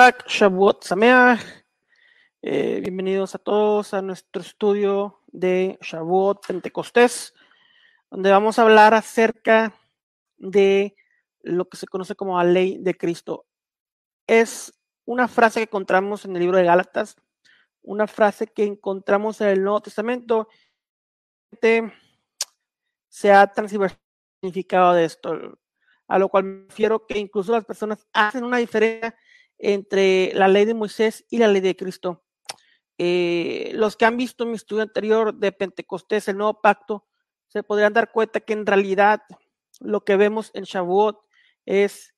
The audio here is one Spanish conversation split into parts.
Hak Shavuot. Eh, bienvenidos a todos a nuestro estudio de Shavuot Pentecostés, donde vamos a hablar acerca de lo que se conoce como la ley de Cristo. Es una frase que encontramos en el libro de Gálatas, una frase que encontramos en el Nuevo Testamento. Se ha significado de esto, a lo cual me refiero que incluso las personas hacen una diferencia entre la ley de Moisés y la ley de Cristo. Eh, los que han visto mi estudio anterior de Pentecostés, el nuevo pacto, se podrían dar cuenta que en realidad lo que vemos en Shavuot es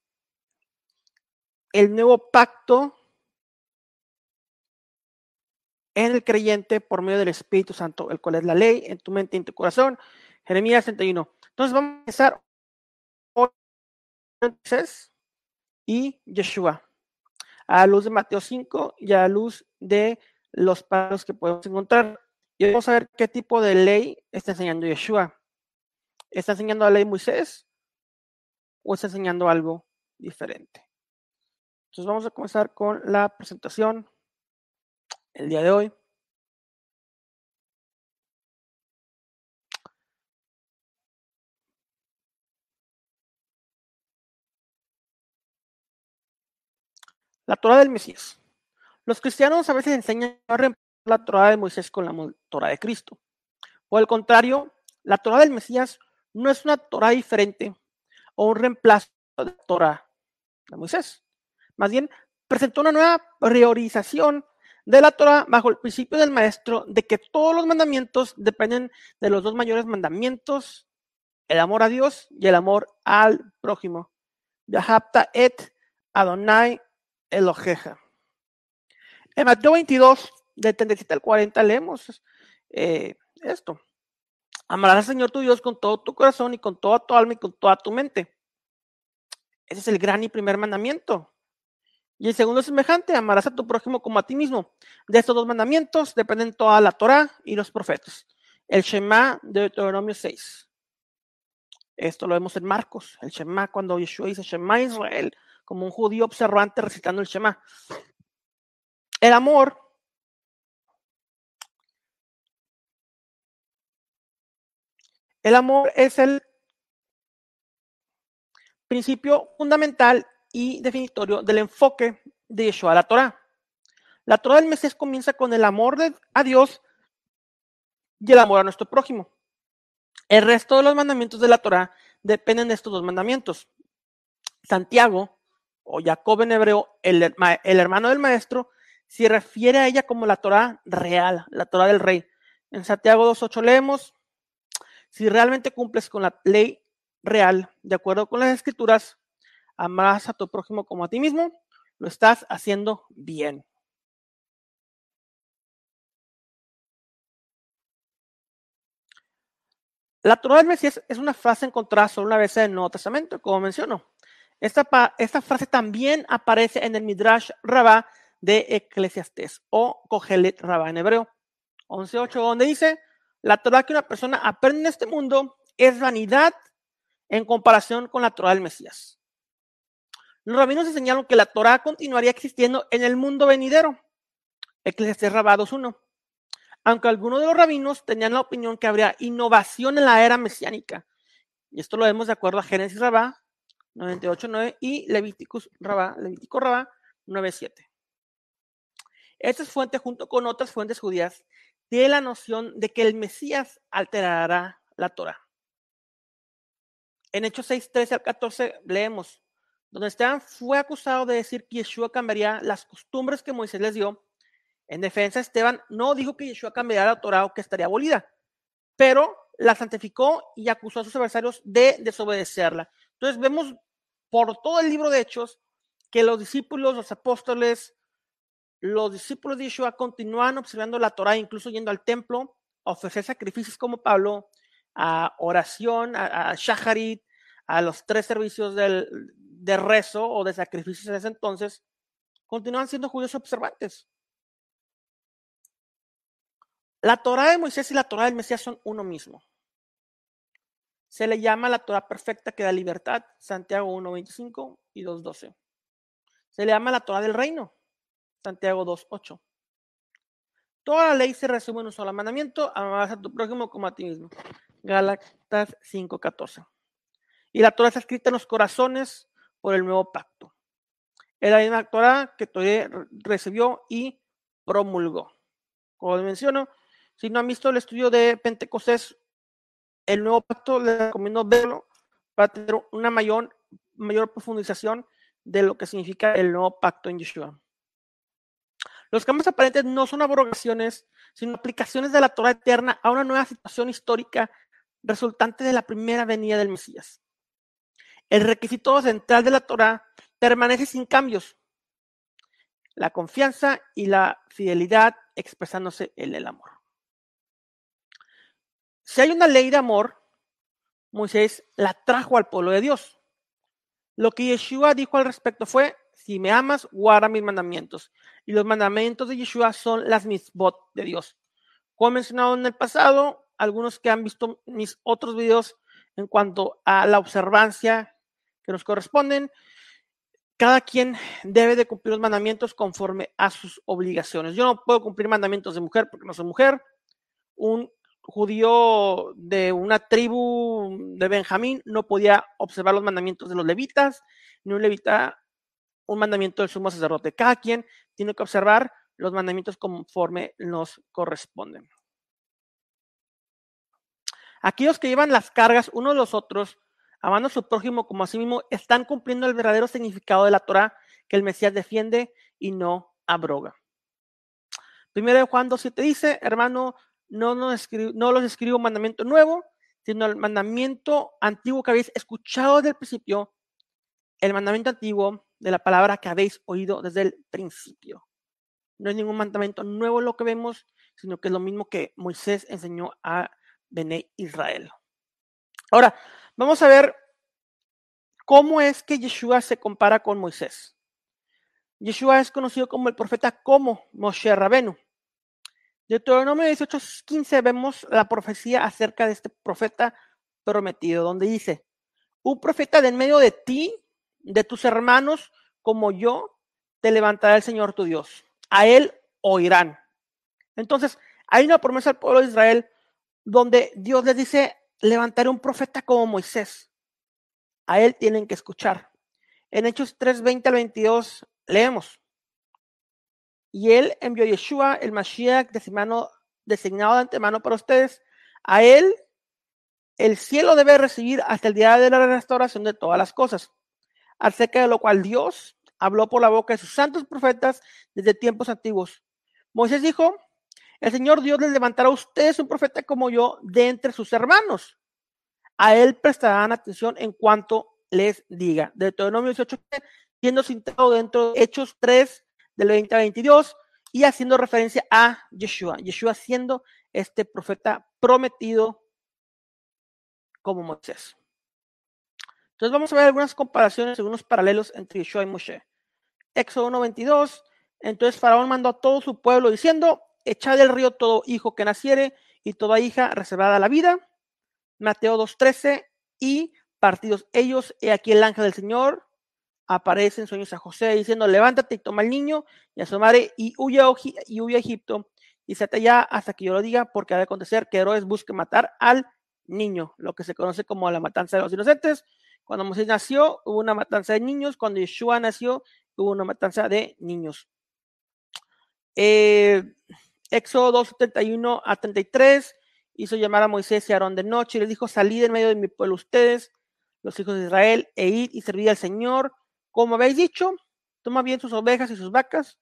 el nuevo pacto en el creyente por medio del Espíritu Santo, el cual es la ley en tu mente y en tu corazón. Jeremías 61. Entonces vamos a empezar hoy y Yeshua a luz de Mateo 5 y a luz de los pasos que podemos encontrar. Y vamos a ver qué tipo de ley está enseñando Yeshua. ¿Está enseñando la ley de Moisés o está enseñando algo diferente? Entonces vamos a comenzar con la presentación el día de hoy. La Torah del Mesías. Los cristianos a veces enseñan a reemplazar la Torah de Moisés con la Torah de Cristo. Por el contrario, la Torah del Mesías no es una Torah diferente o un reemplazo de la Torah de Moisés. Más bien, presentó una nueva priorización de la Torah bajo el principio del maestro de que todos los mandamientos dependen de los dos mayores mandamientos, el amor a Dios y el amor al prójimo. Yahapta et Adonai Elojeja. En Mateo 22, del 37 al 40, leemos eh, esto. Amarás al Señor tu Dios con todo tu corazón y con toda tu alma y con toda tu mente. Ese es el gran y primer mandamiento. Y el segundo es semejante, amarás a tu prójimo como a ti mismo. De estos dos mandamientos dependen toda la Torah y los profetas. El Shema de Deuteronomio 6. Esto lo vemos en Marcos. El Shema, cuando Yeshua dice Shema Israel, como un judío observante recitando el Shema. El amor El amor es el principio fundamental y definitorio del enfoque de Yeshua la Torah. La Torah del Mesías comienza con el amor de, a Dios y el amor a nuestro prójimo. El resto de los mandamientos de la Torah dependen de estos dos mandamientos. Santiago o Jacob en hebreo, el, hermano del maestro, se refiere a ella como la Torah real, la Torah del rey. En Santiago 2.8 leemos, si realmente cumples con la ley real, de acuerdo con las escrituras, amarás a tu prójimo como a ti mismo, lo estás haciendo bien. La Torah del Mesías es una frase encontrada solo una vez en el Nuevo Testamento, como menciono. Esta, frase también aparece en el Midrash Rabá de Eclesiastes o Kohelet Rabá en hebreo 11.8, donde dice, la Torah que una persona aprende en este mundo es vanidad en comparación con la Torah del Mesías. Los rabinos enseñaron que la Torah continuaría existiendo en el mundo venidero. Eclesiastes Rabá 2.1. Aunque algunos de los rabinos tenían la opinión que habría innovación en la era mesiánica. Y esto lo vemos de acuerdo a Génesis Rabá 98.9 y Levíticos Rabá, Levítico Rabá 9.7. Esta es fuente, junto con otras fuentes judías, de la noción de que el Mesías alterará la Torah. En Hechos 6, 13 al 14 leemos, donde Esteban fue acusado de decir que Yeshua cambiaría las costumbres que Moisés les dio. En defensa, Esteban no dijo que Yeshua cambiaría la Torah o que estaría abolida, pero la santificó y acusó a sus adversarios de desobedecerla. Entonces vemos por todo el libro de Hechos que los discípulos, los apóstoles, los discípulos de Yeshua continúan observando la Torah, incluso yendo al templo a ofrecer sacrificios como Pablo, a oración, a, Shaharit, a los tres servicios del, de rezo o de sacrificios en ese entonces, continúan siendo judíos observantes. La Torah de Moisés y la Torah del Mesías son uno mismo. Se le llama la Torah perfecta que da libertad, Santiago 1.25 y 2.12. Se le llama la Torah del reino. Santiago 2.8. Toda la ley se resume en un solo mandamiento, amarás a tu prójimo como a ti mismo. Gálatas 5.14. Y la Torah está escrita en los corazones por el nuevo pacto. Es la misma Torah que Torah recibió y promulgó. Como menciono, si no han visto el estudio de Pentecostés, el nuevo pacto, les recomiendo verlo para tener una mayor, mayor profundización de lo que significa el nuevo pacto en Yeshua. Los cambios aparentes no son abrogaciones, sino aplicaciones de la Torah eterna a una nueva situación histórica resultante de la primera venida del Mesías. El requisito central de la Torah permanece sin cambios. La confianza y la fidelidad expresándose en el amor. Si hay una ley de amor, Moisés la trajo al pueblo de Dios. Lo que Yeshua dijo al respecto fue, si me amas, guarda mis mandamientos. Y los mandamientos de Yeshua son las misbot de Dios. Como he mencionado en el pasado, algunos que han visto mis otros videos en cuanto a la observancia que nos corresponden, cada quien debe de cumplir los mandamientos conforme a sus obligaciones. Yo no puedo cumplir mandamientos de mujer porque no soy mujer. Un judío de una tribu de Benjamín no podía observar los mandamientos de los levitas, ni un levita un mandamiento del sumo sacerdote. Cada quien tiene que observar los mandamientos conforme nos corresponden. Aquellos que llevan las cargas unos de los otros, amando a su prójimo como a sí mismo, están cumpliendo el verdadero significado de la Torah que el Mesías defiende y no abroga. Primero de Juan 2.7 dice, hermano, no, no, no los escribo mandamiento nuevo, sino el mandamiento antiguo que habéis escuchado desde el principio, el mandamiento antiguo de la palabra que habéis oído desde el principio. No es ningún mandamiento nuevo lo que vemos, sino que es lo mismo que Moisés enseñó a Bené Israel. Ahora, vamos a ver cómo es que Yeshua se compara con Moisés. Yeshua es conocido como el profeta como Moshe Rabenu. Deuteronomio 18:15 vemos la profecía acerca de este profeta prometido, donde dice, un profeta de en medio de ti de tus hermanos como yo, te levantará el Señor tu Dios. A él oirán. Entonces, hay una promesa al pueblo de Israel donde Dios les dice, levantaré un profeta como Moisés. A él tienen que escuchar. En Hechos 3, 20 al 22 leemos. Y él envió a Yeshua, el Mashiach, designado de antemano para ustedes. A él el cielo debe recibir hasta el día de la restauración de todas las cosas acerca de lo cual Dios habló por la boca de sus santos profetas desde tiempos antiguos. Moisés dijo, el Señor Dios les levantará a ustedes un profeta como yo de entre sus hermanos. A él prestarán atención en cuanto les diga. Deuteronomio 18, siendo citado dentro de Hechos 3, del 20 a 22, y haciendo referencia a Yeshua. Yeshua siendo este profeta prometido como Moisés. Entonces vamos a ver algunas comparaciones, algunos paralelos entre Yeshua y Moshe. Éxodo 1.22, entonces Faraón mandó a todo su pueblo diciendo, echad del río todo hijo que naciere y toda hija reservada a la vida. Mateo 2.13, y partidos ellos, he aquí el ángel del Señor aparece en sueños a José diciendo, levántate y toma al niño y a su madre y huye, y huye a Egipto y se allá hasta que yo lo diga, porque ha de acontecer que Herodes busque matar al niño, lo que se conoce como la matanza de los inocentes. Cuando Moisés nació, hubo una matanza de niños. Cuando Yeshua nació, hubo una matanza de niños. Eh, Éxodo 2, 71 a 33 hizo llamar a Moisés y a Aarón de noche y les dijo, salid en medio de mi pueblo ustedes, los hijos de Israel, e id y servid al Señor, como habéis dicho, toma bien sus ovejas y sus vacas,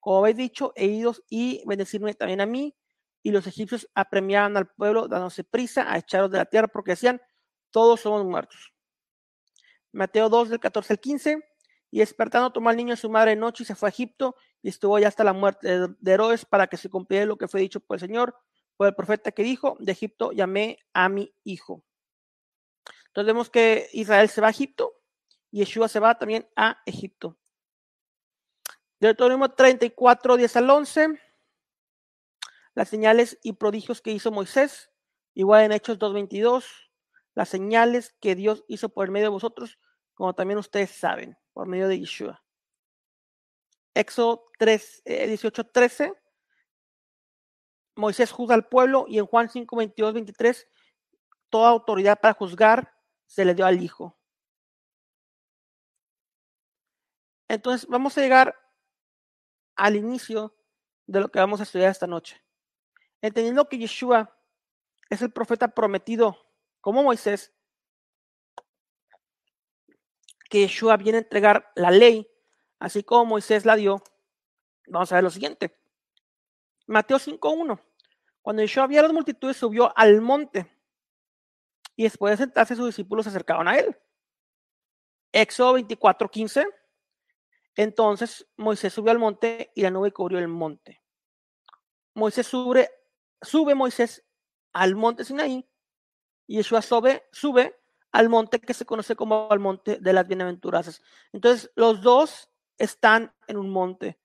como habéis dicho, e idos y bendecirme también a mí. Y los egipcios apremiaban al pueblo, dándose prisa a echaros de la tierra, porque decían, todos somos muertos. Mateo 2 del 14 al 15. Y despertando tomó al niño a su madre noche y se fue a Egipto y estuvo ya hasta la muerte de Herodes para que se cumpliera lo que fue dicho por el Señor, por el profeta que dijo, de Egipto llamé a mi hijo. Entonces vemos que Israel se va a Egipto Yeshua se va también a Egipto. Deuteronomio 34, 10 al 11. Las señales y prodigios que hizo Moisés, igual en Hechos 2.22 las señales que Dios hizo por medio de vosotros, como también ustedes saben, por medio de Yeshua. Éxodo 3, 18, 13. Moisés juzga al pueblo y en Juan 5, 22, 23, toda autoridad para juzgar se le dio al Hijo. Entonces vamos a llegar al inicio de lo que vamos a estudiar esta noche. Entendiendo que Yeshua es el profeta prometido como Moisés, que Yeshua viene a entregar la ley, así como Moisés la dio, vamos a ver lo siguiente. Mateo 5.1. Cuando Yeshua vio las multitudes, subió al monte y después de sentarse sus discípulos se acercaban a él. Éxodo 24.15. Entonces Moisés subió al monte y la nube cubrió el monte. Moisés sube, sube Moisés al monte Sinaí y Yeshua sube, sube al monte que se conoce como el monte de las bienaventuranzas. Entonces, los dos están en un monte.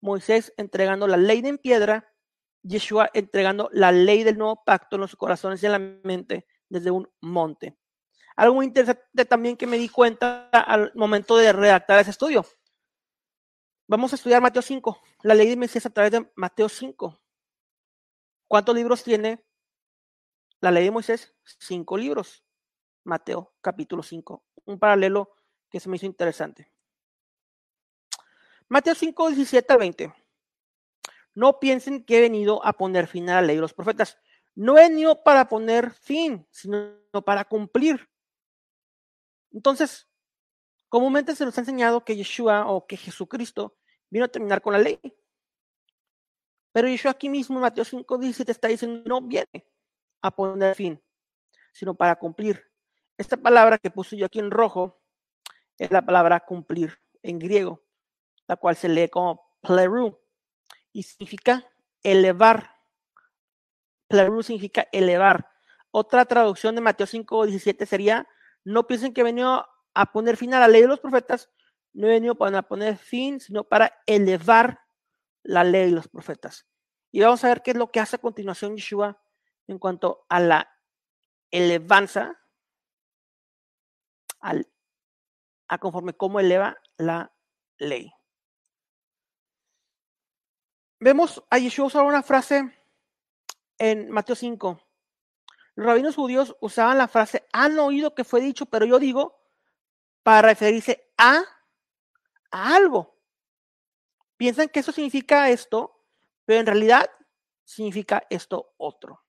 Moisés entregando la ley en piedra, Yeshua entregando la ley del nuevo pacto en los corazones y en la mente desde un monte. Algo interesante también que me di cuenta al momento de redactar ese estudio. Vamos a estudiar Mateo 5, la ley de Mesías a través de Mateo 5. ¿Cuántos libros tiene la ley de Moisés? Cinco libros. Mateo capítulo 5. Un paralelo que se me hizo interesante. Mateo 5, 17 al 20. No piensen que he venido a poner fin a la ley de los profetas. No he venido para poner fin, sino para cumplir. Entonces, comúnmente se nos ha enseñado que Yeshua o que Jesucristo vino a terminar con la ley. Pero Yeshua aquí mismo Mateo 5, 17 está diciendo, no viene a poner fin, sino para cumplir. Esta palabra que puse yo aquí en rojo es la palabra cumplir en griego, la cual se lee como pleru y significa elevar. Pleru significa elevar. Otra traducción de Mateo 5, 17 sería, no piensen que venido a poner fin a la ley de los profetas, no he venido para poner fin, sino para elevar la ley de los profetas. Y vamos a ver qué es lo que hace a continuación Yeshua en cuanto a la elevanza, al, a conforme cómo eleva la ley. Vemos a Yeshua usar una frase en Mateo 5. Los rabinos judíos usaban la frase, han oído que fue dicho, pero yo digo, para referirse a algo. Piensan que eso significa esto, pero en realidad significa esto otro.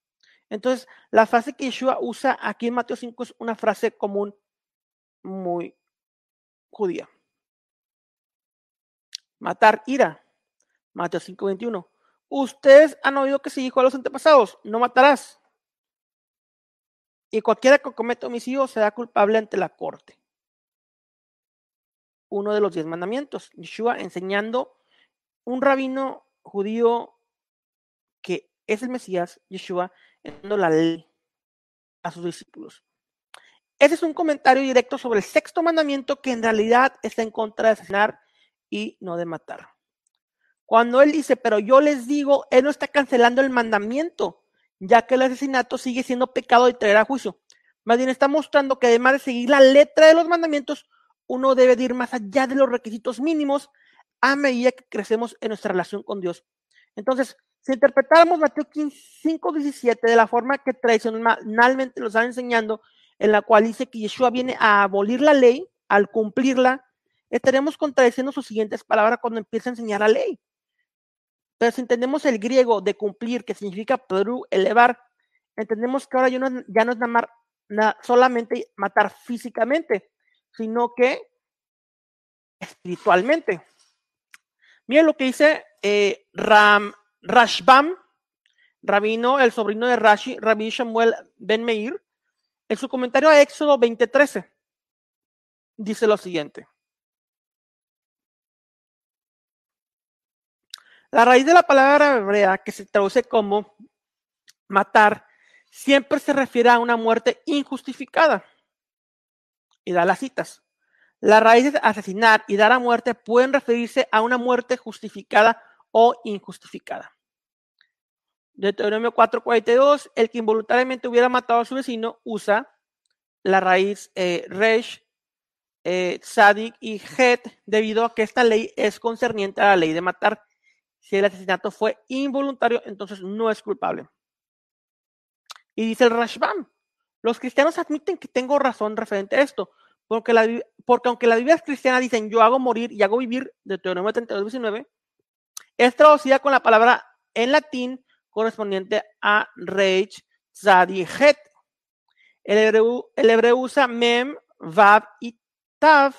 Entonces, la frase que Yeshua usa aquí en Mateo 5 es una frase común muy judía. Matar ira. Mateo 5:21. Ustedes han oído que se dijo a los antepasados, no matarás. Y cualquiera que cometa homicidio será culpable ante la corte uno de los diez mandamientos. Yeshua enseñando un rabino judío que es el Mesías, Yeshua, enseñando la ley a sus discípulos. Ese es un comentario directo sobre el sexto mandamiento que en realidad está en contra de asesinar y no de matar. Cuando él dice, pero yo les digo, él no está cancelando el mandamiento, ya que el asesinato sigue siendo pecado y traerá juicio. Más bien está mostrando que además de seguir la letra de los mandamientos, uno debe ir más allá de los requisitos mínimos a medida que crecemos en nuestra relación con Dios. Entonces, si interpretáramos Mateo 5, 17 de la forma que tradicionalmente lo están enseñando, en la cual dice que Yeshua viene a abolir la ley, al cumplirla, estaremos contradiciendo sus siguientes palabras cuando empieza a enseñar la ley. Pero si entendemos el griego de cumplir, que significa Perú, elevar, entendemos que ahora ya no, es solamente matar físicamente, sino que espiritualmente. Miren lo que dice eh, Ram, Rashbam, rabino, el sobrino de Rashi, Rabbi Samuel Ben Meir, en su comentario a Éxodo 20:13. Dice lo siguiente. La raíz de la palabra hebrea que se traduce como matar siempre se refiere a una muerte injustificada y da las citas. Las raíces asesinar y dar a muerte pueden referirse a una muerte justificada o injustificada. Deuteronomio 4:42, el que involuntariamente hubiera matado a su vecino usa la raíz eh, resh eh, Sadik y Het, debido a que esta ley es concerniente a la ley de matar. Si el asesinato fue involuntario, entonces no es culpable. Y dice el Rashbam, los cristianos admiten que tengo razón referente a esto, porque, la, porque aunque las Biblias cristianas dicen yo hago morir y hago vivir, de Deuteronomio 32, 19, es traducida con la palabra en latín correspondiente a Reich, Zadi, Het. El hebreo, el hebreo usa mem, vav y tav,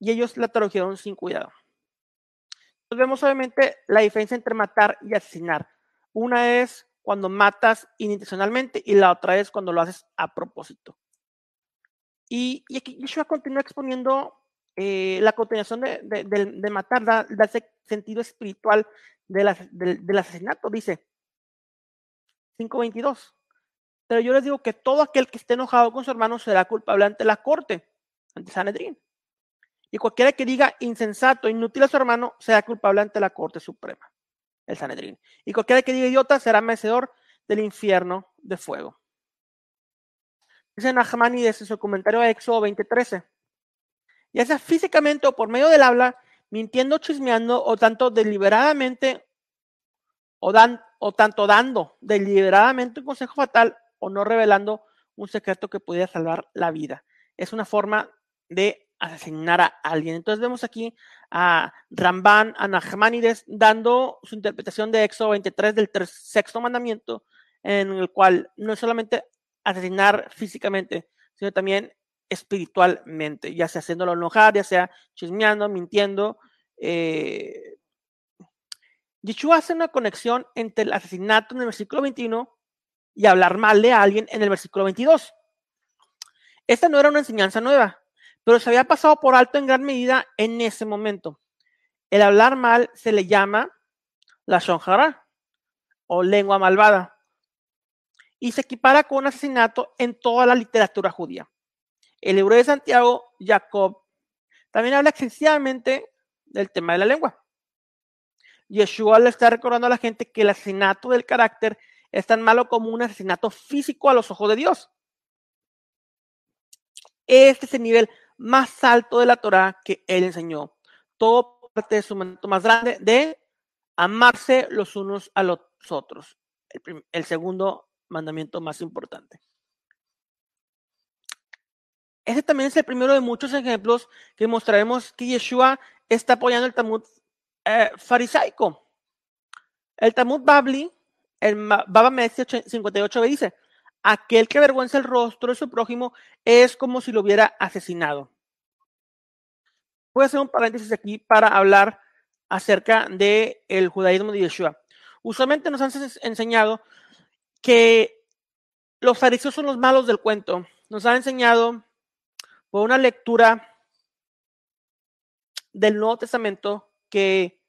y ellos la tradujeron sin cuidado. Entonces vemos obviamente la diferencia entre matar y asesinar. Una es cuando matas intencionalmente y la otra es cuando lo haces a propósito. Y, y aquí Yeshua continúa exponiendo eh, la continuación de, de, matar, da, da, ese sentido espiritual del asesinato. Dice 5.22. Pero yo les digo que todo aquel que esté enojado con su hermano será culpable ante la corte, ante Sanedrín. Y cualquiera que diga insensato, inútil a su hermano, será culpable ante la corte suprema el Sanedrín. Y cualquiera que diga idiota será merecedor del infierno de fuego. Dice Nachmanides en su comentario a Éxodo 20:13. Ya sea físicamente o por medio del habla, mintiendo, chismeando o tanto deliberadamente o, dan, o tanto dando deliberadamente un consejo fatal o no revelando un secreto que pudiera salvar la vida. Es una forma de asesinar a alguien. Entonces vemos aquí a Ramban, a Nachmanides, dando su interpretación de Éxodo 23 del sexto mandamiento, en el cual no es solamente asesinar físicamente, sino también espiritualmente, ya sea haciéndolo enojar, ya sea chismeando, mintiendo. Eh, Yeshua hace una conexión entre el asesinato en el versículo 21 y hablar mal de alguien en el versículo 22. Esta no era una enseñanza nueva pero se había pasado por alto en gran medida en ese momento. El hablar mal se le llama la shonjara o lengua malvada y se equipara con un asesinato en toda la literatura judía. El hebreo de Santiago, Jacob, también habla excesivamente del tema de la lengua. Yeshua le está recordando a la gente que el asesinato del carácter es tan malo como un asesinato físico a los ojos de Dios. Este es el nivel más alto de la Torah que él enseñó. Todo parte de su momento más grande de amarse los unos a los otros. El, segundo mandamiento más importante. Ese también es el primero de muchos ejemplos que mostraremos que Yeshua está apoyando el Talmud eh, farisaico. El Talmud Babli, el Baba Messi 58 dice, aquel que avergüenza el rostro de su prójimo es como si lo hubiera asesinado. Voy a hacer un paréntesis aquí para hablar acerca del el judaísmo de Yeshua. Usualmente nos han enseñado que los fariseos son los malos del cuento. Nos han enseñado por una lectura del Nuevo Testamento que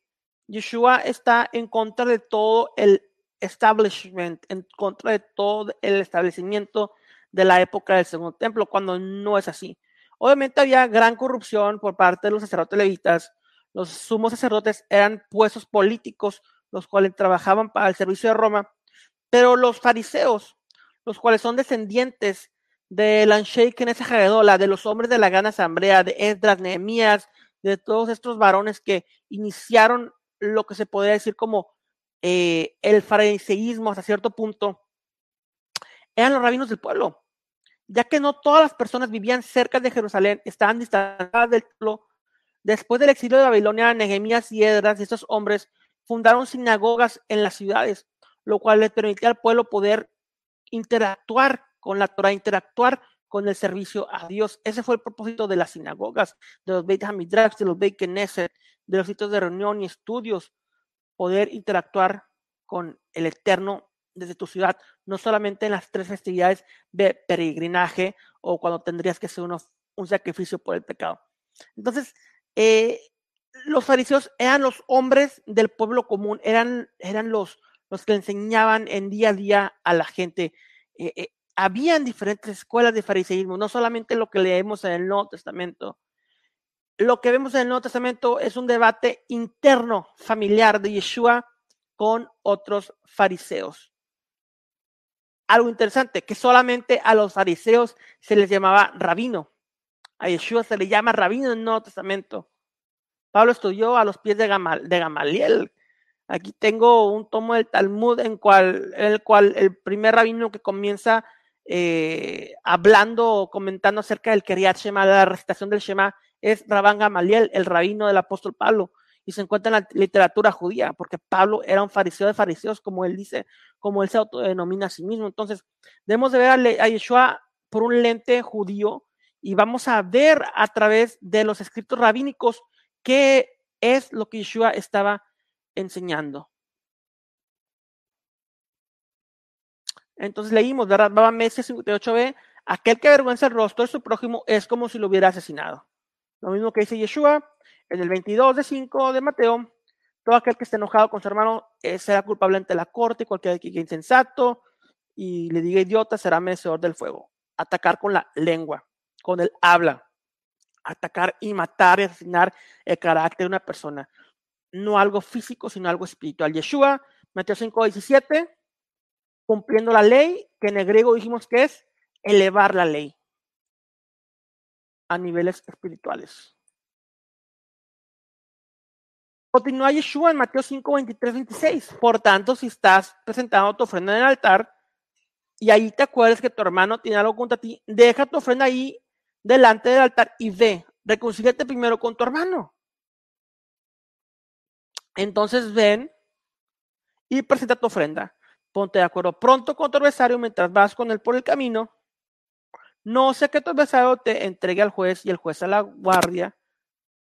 Yeshua está en contra de todo el establishment, en contra de todo el establecimiento de la época del Segundo Templo, cuando no es así. Obviamente había gran corrupción por parte de los sacerdotes levitas. Los sumos sacerdotes eran puestos políticos, los cuales trabajaban para el servicio de Roma. Pero los fariseos, los cuales son descendientes de Lanshei Knesset de los hombres de la gran asamblea, de Esdras, Nehemías, de todos estos varones que iniciaron lo que se podría decir como eh, el fariseísmo hasta cierto punto, eran los rabinos del pueblo, ya que no todas las personas vivían cerca de Jerusalén, estaban distanciadas del pueblo. Después del exilio de Babilonia, Nehemías y Esdras y estos hombres fundaron sinagogas en las ciudades, lo cual les permitía al pueblo poder interactuar con la Torah, interactuar con el servicio a Dios. Ese fue el propósito de las sinagogas, de los Beit Hamidrash, de los Beit Knesset, de los sitios de reunión y estudios, poder interactuar con el Eterno desde tu ciudad, no solamente en las tres festividades de peregrinaje o cuando tendrías que hacer un sacrificio por el pecado. Entonces, eh, los fariseos eran los hombres del pueblo común, eran, eran los, los que enseñaban en día a día a la gente. Eh, eh, habían diferentes escuelas de fariseísmo, no solamente lo que leemos en el Nuevo Testamento. Lo que vemos en el Nuevo Testamento es un debate interno, familiar de Yeshua con otros fariseos. Algo interesante, que solamente a los fariseos se les llamaba rabino. A Yeshua se le llama rabino en el Nuevo Testamento. Pablo estudió a los pies de, Gamaliel. Aquí tengo un tomo del Talmud en, cual, el cual el primer rabino que comienza eh, hablando o comentando acerca del Keriat Shema, la recitación del Shema, es Rabán Gamaliel, el rabino del apóstol Pablo. Y se encuentra en la literatura judía, porque Pablo era un fariseo de fariseos, como él dice, como él se autodenomina a sí mismo. Entonces, debemos de ver a Yeshua por un lente judío y vamos a ver a través de los escritos rabínicos qué es lo que Yeshua estaba enseñando. Entonces leímos, ¿verdad? Baba Mesia 58b, aquel que avergüenza el rostro de su prójimo es como si lo hubiera asesinado. Lo mismo que dice Yeshua en el 22 de 5 de Mateo, todo aquel que esté enojado con su hermano eh, será culpable ante la corte, cualquier que insensato y le diga idiota será merecedor del fuego. Atacar con la lengua, con el habla atacar y matar y asesinar el carácter de una persona. No algo físico, sino algo espiritual. Yeshua, Mateo 5, 17, cumpliendo la ley, que en el griego dijimos que es elevar la ley a niveles espirituales. Continúa Yeshua en Mateo 5, 23, 26. Por tanto, si estás presentando tu ofrenda en el altar y ahí te acuerdas que tu hermano tiene algo contra ti, deja tu ofrenda ahí delante del altar y ve, reconcíliate primero con tu hermano. Entonces ven y presenta tu ofrenda. Ponte de acuerdo pronto con tu adversario mientras vas con él por el camino. No sé que tu adversario te entregue al juez y el juez a la guardia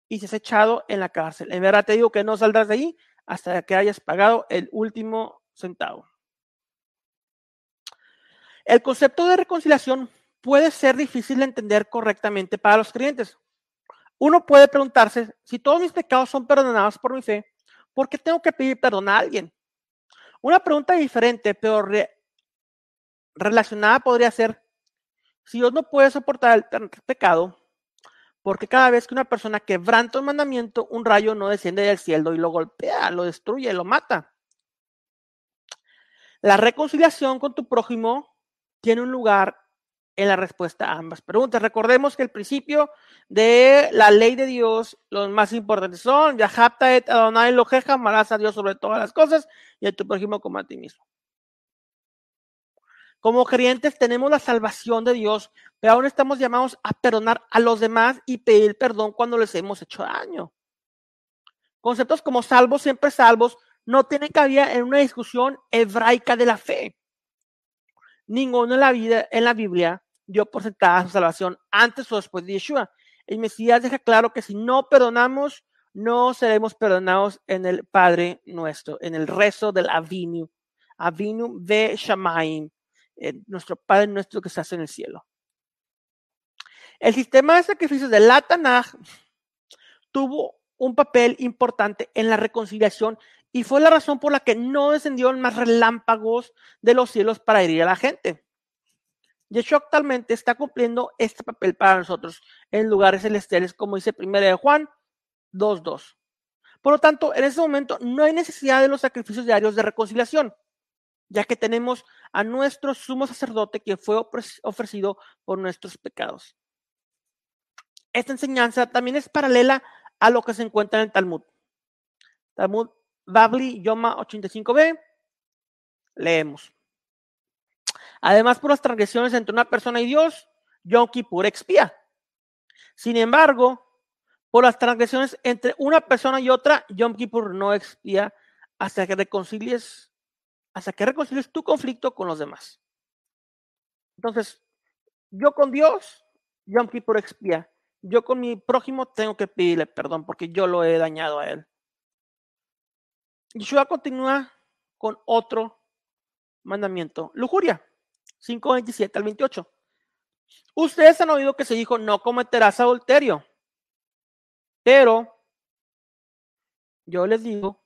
y se has echado en la cárcel. En verdad te digo que no saldrás de ahí hasta que hayas pagado el último centavo. El concepto de reconciliación puede ser difícil de entender correctamente para los creyentes. Uno puede preguntarse, si todos mis pecados son perdonados por mi fe, ¿por qué tengo que pedir perdón a alguien? Una pregunta diferente, pero relacionada podría ser, si Dios no puede soportar el pecado, porque cada vez que una persona quebranta un mandamiento, un rayo no desciende del cielo y lo golpea, lo destruye, lo mata. La reconciliación con tu prójimo tiene un lugar en la respuesta a ambas preguntas. Recordemos que el principio de la ley de Dios, los más importantes son, Yahapta et Adonai Lojeja, amarás a Dios sobre todas las cosas y a tu prójimo como a ti mismo. Como creyentes tenemos la salvación de Dios, pero aún estamos llamados a perdonar a los demás y pedir perdón cuando les hemos hecho daño. Conceptos como salvos, siempre salvos, no tienen cabida en una discusión hebraica de la fe. Ninguno en la vida, en la Biblia, dio por sentada su salvación antes o después de Yeshua. El Mesías deja claro que si no perdonamos, no seremos perdonados en el Padre nuestro, en el rezo del Avinu. Avinu ve Shamaim, nuestro Padre nuestro que hace en el cielo. El sistema de sacrificios de la Tanaj tuvo un papel importante en la reconciliación y fue la razón por la que no descendieron más relámpagos de los cielos para herir a la gente. Yeshua actualmente está cumpliendo este papel para nosotros en lugares celestiales, como dice 1 de Juan 2.2. Por lo tanto, en este momento no hay necesidad de los sacrificios diarios de reconciliación, ya que tenemos a nuestro sumo sacerdote que fue ofrecido por nuestros pecados. Esta enseñanza también es paralela a lo que se encuentra en el Talmud. Talmud Babli Yoma 85b. Leemos. Además, por las transgresiones entre una persona y Dios, Yom Kippur expía. Sin embargo, por las transgresiones entre una persona y otra, Yom Kippur no expía hasta que reconcilies, hasta que reconcilies tu conflicto con los demás. Entonces, yo con Dios, Yom Kippur expía. Yo con mi prójimo tengo que pedirle perdón porque yo lo he dañado a él. Yeshua continúa con otro mandamiento, lujuria. 5.27 al 28. Ustedes han oído que se dijo, no cometerás adulterio. Pero yo les digo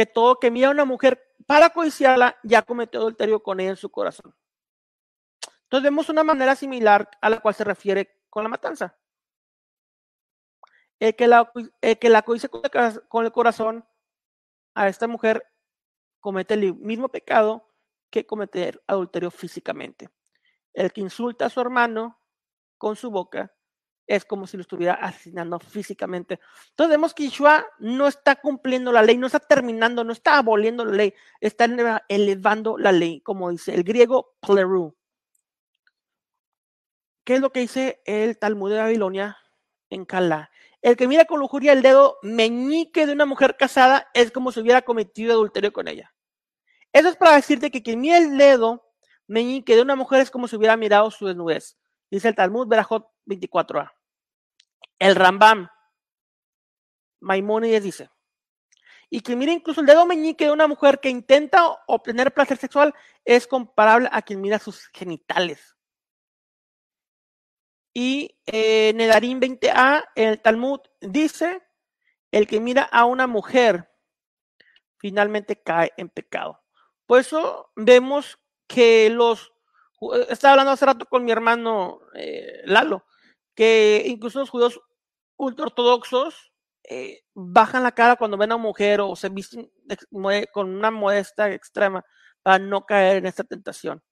que todo que mira a una mujer para codiciarla ya cometió adulterio con ella en su corazón. Entonces vemos una manera similar a la cual se refiere con la matanza. El que la, el que la codicia con el corazón a esta mujer comete el mismo pecado que cometer adulterio físicamente. El que insulta a su hermano con su boca, es como si lo estuviera asesinando físicamente. Entonces vemos que Yeshua no está cumpliendo la ley, no está terminando, no está aboliendo la ley, está elevando la ley, como dice el griego pleru. ¿Qué es lo que dice el Talmud de Babilonia en Calá? El que mira con lujuria el dedo meñique de una mujer casada es como si hubiera cometido adulterio con ella. Eso es para decirte que quien mira el dedo meñique de una mujer es como si hubiera mirado su desnudez. Dice el Talmud Berajot 24a. El Rambam Maimónides dice, y que mira incluso el dedo meñique de una mujer que intenta obtener placer sexual es comparable a quien mira sus genitales. Y eh, Nedarim 20a, en el Talmud, dice, el que mira a una mujer finalmente cae en pecado. Por eso vemos que los, estaba hablando hace rato con mi hermano eh, Lalo, que incluso los judíos ultraortodoxos eh, bajan la cara cuando ven a una mujer o se visten con una modesta extrema para no caer en esta tentación.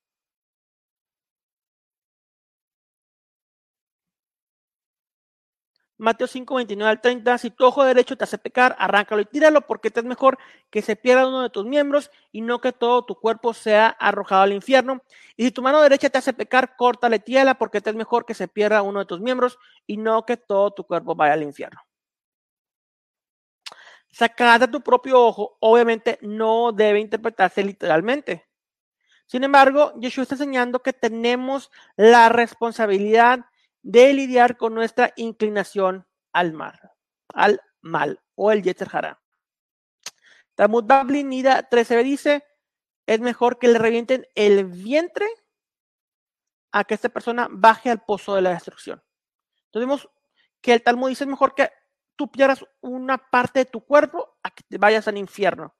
Mateo 5, 29 al 30, si tu ojo derecho te hace pecar, arráncalo y tíralo, porque te es mejor que se pierda uno de tus miembros y no que todo tu cuerpo sea arrojado al infierno. Y si tu mano derecha te hace pecar, córtale, tírala, porque te es mejor que se pierda uno de tus miembros y no que todo tu cuerpo vaya al infierno. Sacada tu propio ojo, obviamente no debe interpretarse literalmente. Sin embargo, Yeshua está enseñando que tenemos la responsabilidad de lidiar con nuestra inclinación al mal, al mal o el Yetzer Hara. Talmud Babli Nida 13 dice, es mejor que le revienten el vientre a que esta persona baje al pozo de la destrucción. Entonces vemos que el Talmud dice es mejor que tú pierdas una parte de tu cuerpo a que te vayas al infierno.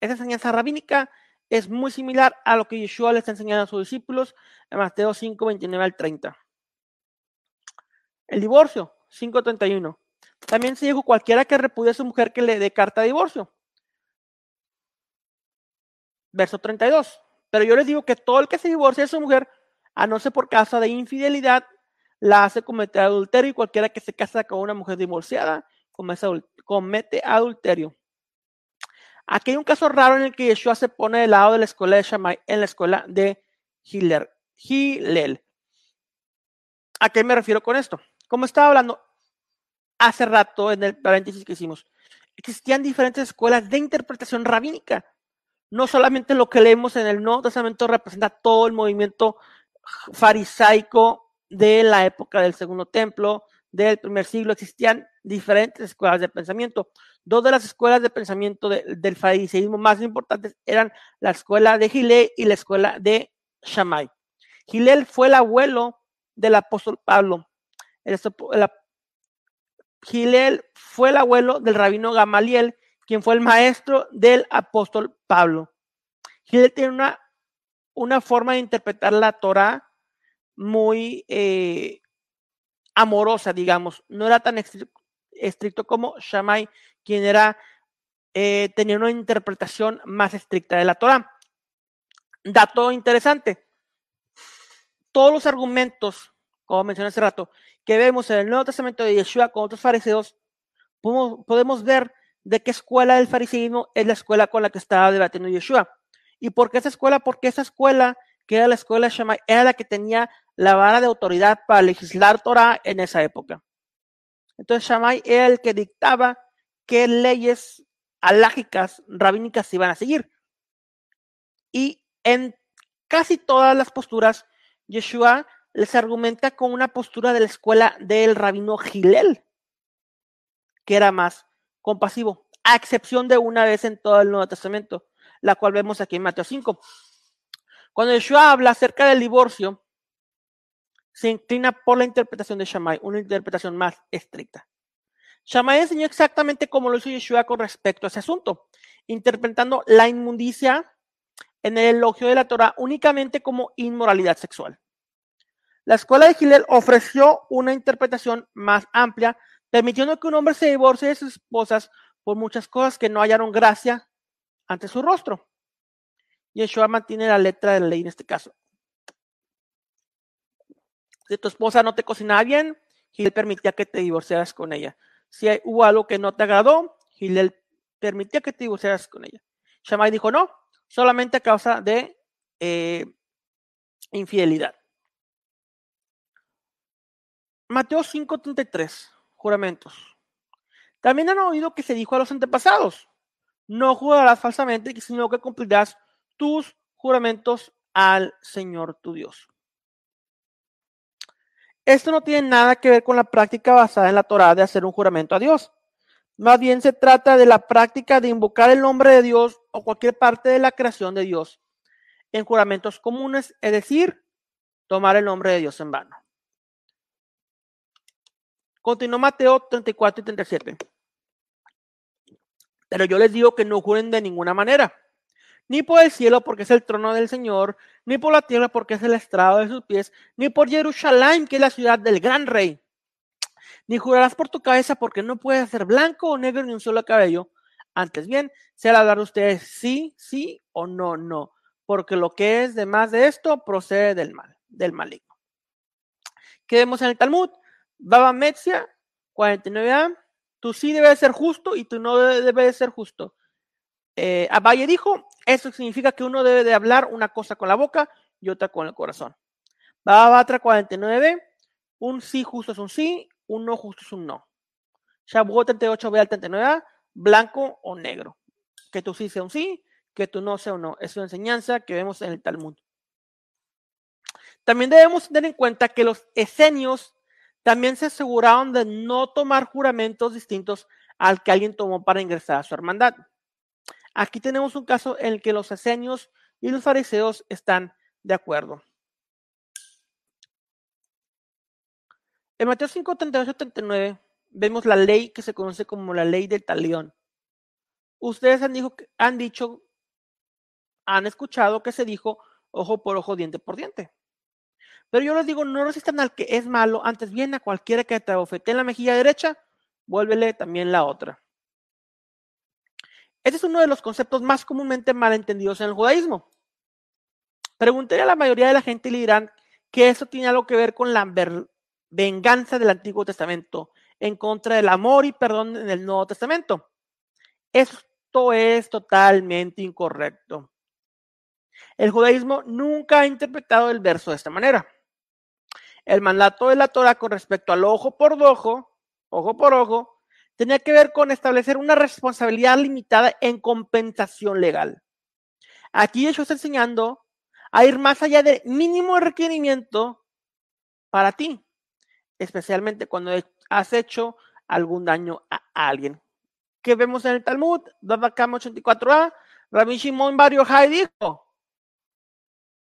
Esa enseñanza rabínica es muy similar a lo que Yeshua le está enseñando a sus discípulos en Mateo 5, 29 al 30. El divorcio, 531. También se dijo cualquiera que repudie a su mujer que le dé carta de divorcio. Verso 32. Pero yo les digo que todo el que se divorcia de su mujer, a no ser por causa de infidelidad, la hace cometer adulterio y cualquiera que se casa con una mujer divorciada comete adulterio. Aquí hay un caso raro en el que Yeshua se pone del lado de la escuela de Shammai en la escuela de Hillel. ¿A qué me refiero con esto? Como estaba hablando hace rato en el paréntesis que hicimos, existían diferentes escuelas de interpretación rabínica. No solamente lo que leemos en el Nuevo Testamento representa todo el movimiento farisaico de la época del Segundo Templo, del primer siglo, existían diferentes escuelas de pensamiento. Dos de las escuelas de pensamiento del fariseísmo más importantes eran la escuela de Gilel y la escuela de Shammai. Gilel fue el abuelo del apóstol Pablo. Gilel fue el abuelo del rabino Gamaliel, quien fue el maestro del apóstol Pablo. Gilel tiene una, una forma de interpretar la Torah muy eh, amorosa, digamos. No era tan estricto, como Shammai, quien era, eh, tenía una interpretación más estricta de la Torah. Dato interesante. Todos los argumentos, como mencioné hace rato, que vemos en el Nuevo Testamento de Yeshua con otros fariseos, podemos, ver de qué escuela del fariseísmo es la escuela con la que estaba debatiendo Yeshua. ¿Y por qué esa escuela? Porque esa escuela, que era la escuela Shammai, era la que tenía la vara de autoridad para legislar Torah en esa época. Entonces Shammai era el que dictaba qué leyes alágicas, rabínicas se iban a seguir. Y en casi todas las posturas, Yeshua les argumenta con una postura de la escuela del rabino Gilel, que era más compasivo, a excepción de una vez en todo el Nuevo Testamento, la cual vemos aquí en Mateo 5. Cuando Yeshua habla acerca del divorcio, se inclina por la interpretación de Shammai, una interpretación más estricta. Shammai enseñó exactamente cómo lo hizo Yeshua con respecto a ese asunto, interpretando la inmundicia en el elogio de la Torah únicamente como inmoralidad sexual. La escuela de Hillel ofreció una interpretación más amplia, permitiendo que un hombre se divorcie de sus esposas por muchas cosas que no hallaron gracia ante su rostro. Yeshua mantiene la letra de la ley en este caso. Si tu esposa no te cocinaba bien, Gilel permitía que te divorciaras con ella. Si hubo algo que no te agradó, Gilel permitía que te divorciaras con ella. Shammai dijo no, solamente a causa de eh, infidelidad. Mateo 5:33, juramentos. También han oído que se dijo a los antepasados, no jurarás falsamente, sino que cumplirás tus juramentos al Señor tu Dios. Esto no tiene nada que ver con la práctica basada en la Torah de hacer un juramento a Dios. Más bien se trata de la práctica de invocar el nombre de Dios o cualquier parte de la creación de Dios en juramentos comunes, es decir, tomar el nombre de Dios en vano. Continuó Mateo 34 y 37. Pero yo les digo que no juren de ninguna manera, ni por el cielo porque es el trono del Señor, ni por la tierra porque es el estrado de sus pies, ni por Jerusalén que es la ciudad del gran rey. Ni jurarás por tu cabeza porque no puedes ser blanco o negro ni un solo cabello. Antes bien, sea hablar de ustedes sí, sí o no, no, porque lo que es de más de esto procede del mal, del maligno. ¿Qué vemos en el Talmud? Baba Metzia, 49a, tú sí debes ser justo y tú no debes ser justo. Eh, Abaye dijo, eso significa que uno debe de hablar una cosa con la boca y otra con el corazón. Baba Batra 49, un sí justo es un sí, un no justo es un no. Shabuot 38b al 39a, blanco o negro. Que tú sí sea un sí, que tú no sea un no. Es una enseñanza que vemos en el Talmud. También debemos tener en cuenta que los esenios también se aseguraron de no tomar juramentos distintos al que alguien tomó para ingresar a su hermandad. Aquí tenemos un caso en el que los esenios y los fariseos están de acuerdo. En Mateo 5, 38, 39 vemos la ley que se conoce como la ley del talión. Ustedes han, han dicho, han escuchado que se dijo ojo por ojo, diente por diente. Pero yo les digo, no resistan al que es malo, antes bien a cualquiera que te abofete en la mejilla derecha, vuélvele también la otra. Este es uno de los conceptos más comúnmente malentendidos en el judaísmo. Pregunté a la mayoría de la gente y le dirán que eso tiene algo que ver con la venganza del Antiguo Testamento en contra del amor y perdón en el Nuevo Testamento. Esto es totalmente incorrecto. El judaísmo nunca ha interpretado el verso de esta manera. El mandato de la Torah con respecto al ojo por ojo, ojo por ojo, tenía que ver con establecer una responsabilidad limitada en compensación legal. Aquí ellos está enseñando a ir más allá del mínimo requerimiento para ti, especialmente cuando has hecho algún daño a alguien. ¿Qué vemos en el Talmud? Babakam 84a, Rabbi Shimon Bar Yochai dijo,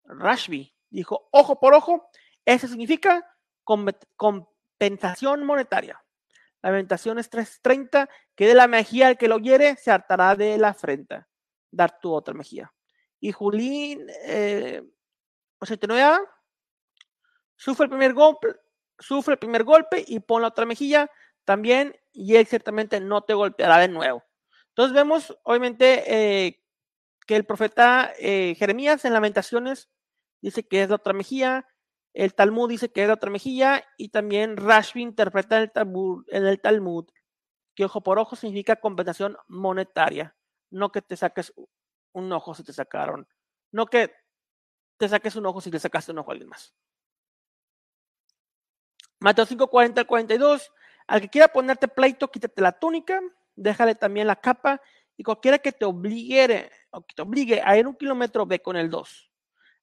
Rashbi dijo, ojo por ojo, eso significa compensación monetaria. La Lamentación es 3.30, que de la mejilla al que lo hiere se hartará de la frente. Dar tu otra mejilla. Y Julín, eh, 89 sufre el primer golpe, sufre el primer golpe y pon la otra mejilla también, y él ciertamente no te golpeará de nuevo. Entonces vemos, obviamente, eh, que el profeta eh, Jeremías en Lamentaciones dice que es la otra mejilla, el Talmud dice que es la otra mejilla y también Rashbi interpreta en el, Talmud, en el Talmud que ojo por ojo significa compensación monetaria, no que te saques un ojo si te sacaron, no que te saques un ojo si le sacaste un ojo a alguien más. Mateo 5, 40 al 42. Al que quiera ponerte pleito, quítate la túnica, déjale también la capa, y cualquiera que te obligue, o que te obligue a ir un kilómetro, ve con el 2.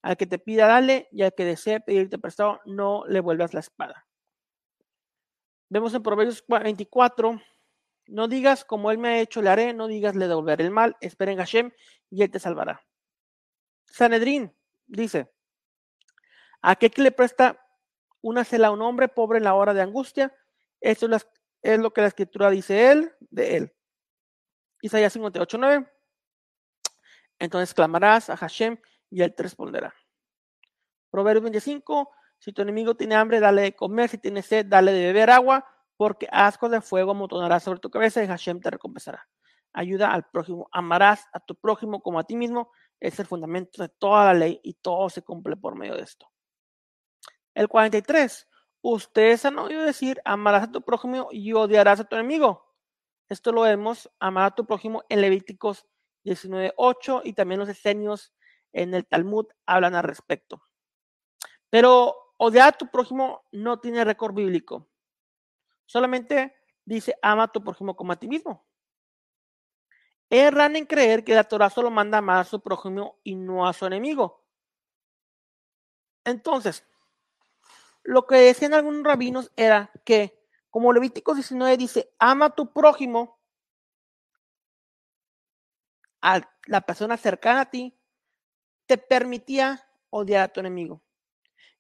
Al que te pida, dale, y al que desee pedirte prestado, no le vuelvas la espada. Vemos en Proverbios 24, no digas como él me ha hecho, le haré, no digas le devolveré el mal, esperen en Hashem y él te salvará. Sanedrín dice, ¿a qué que le presta una cela a un hombre pobre en la hora de angustia? Esto es, es lo que la escritura dice él, de él. Isaías 58, 9. Entonces clamarás a Hashem y él te responderá. Proverbios 25, si tu enemigo tiene hambre, dale de comer, si tiene sed, dale de beber agua, porque asco de fuego amontonará sobre tu cabeza y Hashem te recompensará. Ayuda al prójimo, amarás a tu prójimo como a ti mismo, es el fundamento de toda la ley y todo se cumple por medio de esto. El 43. Ustedes han oído decir, amarás a tu prójimo y odiarás a tu enemigo. Esto lo vemos, amar a tu prójimo en Levíticos 19.8 y también los esenios en el Talmud hablan al respecto. Pero odiar a tu prójimo no tiene récord bíblico. Solamente dice, ama a tu prójimo como a ti mismo. Erran en creer que la Torah solo manda amar a su prójimo y no a su enemigo. Entonces, lo que decían algunos rabinos era que, como Levíticos 19 dice, ama a tu prójimo, a la persona cercana a ti, te permitía odiar a tu enemigo.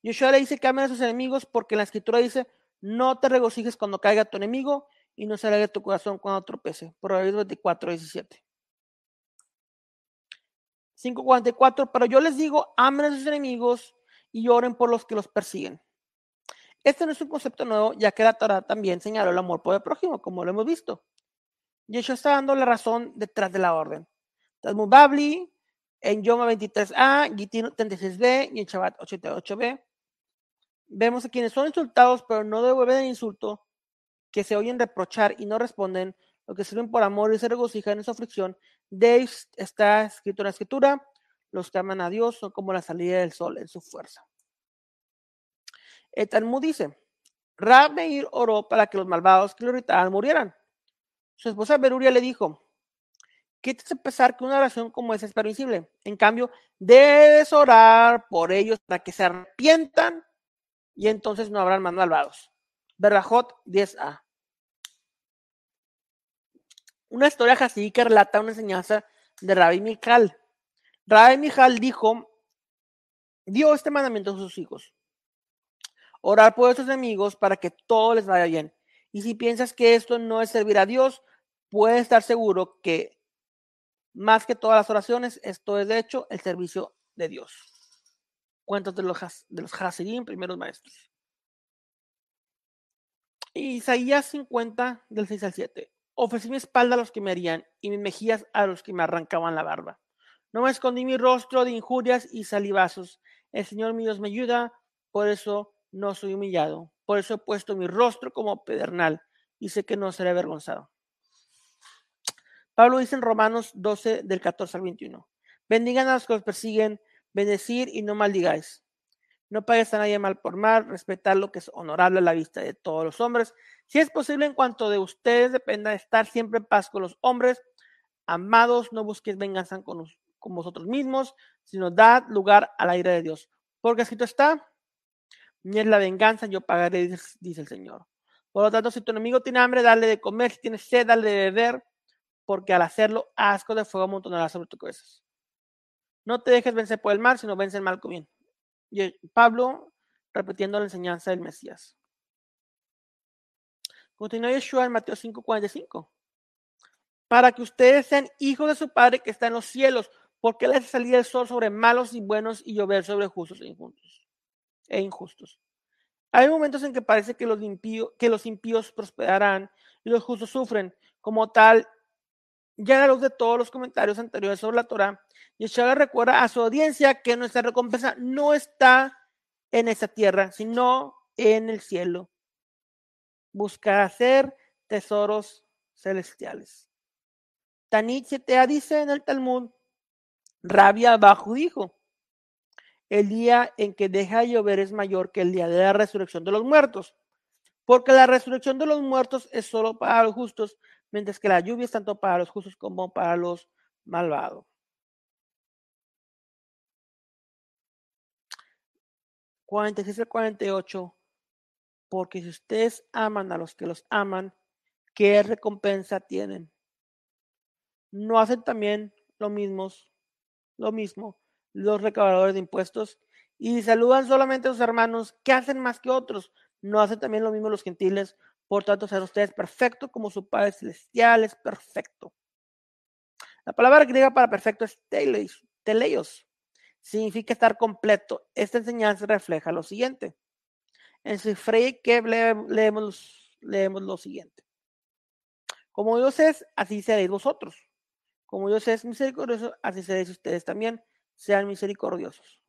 Yoshua le dice que amen a sus enemigos porque la escritura dice, no te regocijes cuando caiga tu enemigo y no se alegre tu corazón cuando tropece. Proverbios 24, 17. 5.44, pero yo les digo, amen a sus enemigos y oren por los que los persiguen. Este no es un concepto nuevo, ya que la Torah también señaló el amor por el prójimo, como lo hemos visto. Yeshua está dando la razón detrás de la orden. Talmud Babli, en Yoma 23a, Gitin 36b y en Shabbat 88b. Vemos a quienes son insultados, pero no devuelven el insulto, que se oyen reprochar y no responden, lo que sirven por amor y se regocijan en su aflicción. De está escrito en la escritura, los que aman a Dios son como la salida del sol en su fuerza. El dice, Rab Meir oró para que los malvados que lo irritaban murieran. Su esposa Beruria le dijo, ¿qué te hace pensar que una oración como esa es permisible? En cambio, debes orar por ellos para que se arrepientan y entonces no habrán más malvados. Berrajot 10a. Una historia que relata una enseñanza de Rabbi Michal. Rabbi Michal dijo, dio este mandamiento a sus hijos. Orar por sus enemigos para que todo les vaya bien. Y si piensas que esto no es servir a Dios, puedes estar seguro que más que todas las oraciones, esto es de hecho el servicio de Dios. Cuentos de los, de los Hasidim, primeros maestros. Isaías 50, del 6 al 7. Ofrecí mi espalda a los que me harían y mis mejillas a los que me arrancaban la barba. No me escondí mi rostro de injurias y salivazos. El Señor mi Dios me ayuda, por eso no soy humillado. Por eso he puesto mi rostro como pedernal y sé que no seré avergonzado. Pablo dice en Romanos 12, del 14 al 21. Bendigan a los que los persiguen, bendecir y no maldigáis. No pagues a nadie mal por mal, respetar lo que es honorable a la vista de todos los hombres. Si es posible, en cuanto de ustedes dependa, estar siempre en paz con los hombres. Amados, no busquéis venganza con, con vosotros mismos, sino dad lugar a la ira de Dios. Porque escrito está, ni es la venganza, yo pagaré, dice el Señor. Por lo tanto, si tu enemigo tiene hambre, dale de comer, si tiene sed, dale de beber, porque al hacerlo, asco de fuego amontonará sobre tu cabeza. No te dejes vencer por el mal, sino vence el mal con bien. Y Pablo repitiendo la enseñanza del Mesías. Continúa Yeshua en Mateo 5:45. Para que ustedes sean hijos de su Padre que está en los cielos, porque Él salir el sol sobre malos y buenos y llover sobre justos e injustos. E injustos. Hay momentos en que parece que los, que los impíos prosperarán y los justos sufren. Como tal, ya a la luz de todos los comentarios anteriores sobre la Torah, Yeshua recuerda a su audiencia que nuestra recompensa no está en esta tierra, sino en el cielo. Busca hacer tesoros celestiales. Tanit te dice en el Talmud, Rabia Bajo dijo, el día en que deja de llover es mayor que el día de la resurrección de los muertos, porque la resurrección de los muertos es solo para los justos, mientras que la lluvia es tanto para los justos como para los malvados. 46 al 48, porque si ustedes aman a los que los aman, ¿qué recompensa tienen? ¿No hacen también lo mismo, lo mismo los recaudadores de impuestos? Y saludan solamente a sus hermanos, ¿qué hacen más que otros? ¿No hacen también lo mismo los gentiles? Por tanto, sean ustedes perfectos como su Padre Celestial es perfecto. La palabra griega para perfecto es teleios, significa estar completo. Esta enseñanza refleja lo siguiente. En Sifrei que leemos, leemos lo siguiente. Como Dios es, así seréis vosotros. Como Dios es misericordioso, así seréis ustedes también. Sean misericordiosos.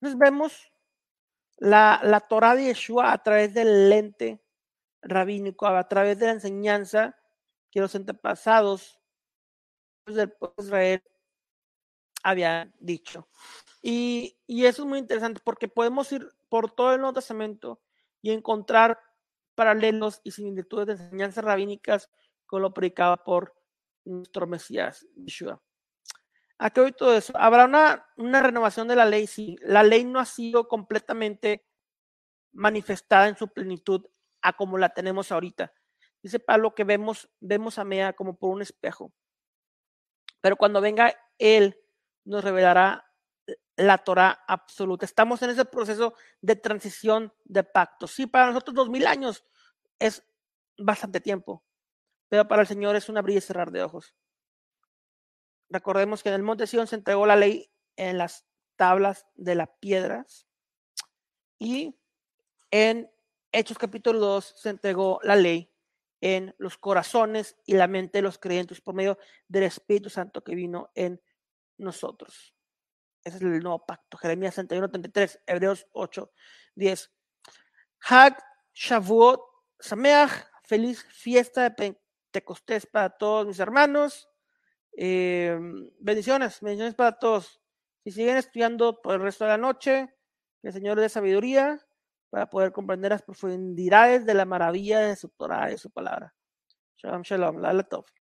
Entonces vemos la, la Torah de Yeshua a través del lente rabínico, a través de la enseñanza que los antepasados del pueblo de Israel habían dicho. Y, y, eso es muy interesante porque podemos ir por todo el Nuevo Testamento y encontrar paralelos y similitudes de enseñanzas rabínicas con lo predicado por nuestro Mesías, Yeshua. ¿A qué hoy todo eso? ¿Habrá una, una renovación de la ley? Sí, la ley no ha sido completamente manifestada en su plenitud a como la tenemos ahorita. Dice Pablo que vemos, vemos a Mea como por un espejo. Pero cuando venga Él, nos revelará la Torah absoluta. Estamos en ese proceso de transición de pacto. Sí, para nosotros dos mil años es bastante tiempo, pero para el Señor es un abrir y cerrar de ojos. Recordemos que en el monte Sion se entregó la ley en las tablas de las piedras y en Hechos capítulo 2 se entregó la ley en los corazones y la mente de los creyentes por medio del Espíritu Santo que vino en nosotros. Ese es el nuevo pacto. Jeremías 61, 33, Hebreos 8, 10. Hag, Shavuot, Sameach, feliz fiesta de Pentecostés para todos mis hermanos. Eh, bendiciones, bendiciones para todos. Si siguen estudiando por el resto de la noche, que el Señor dé sabiduría para poder comprender las profundidades de la maravilla de su Torah, de su palabra. Shalom, shalom, la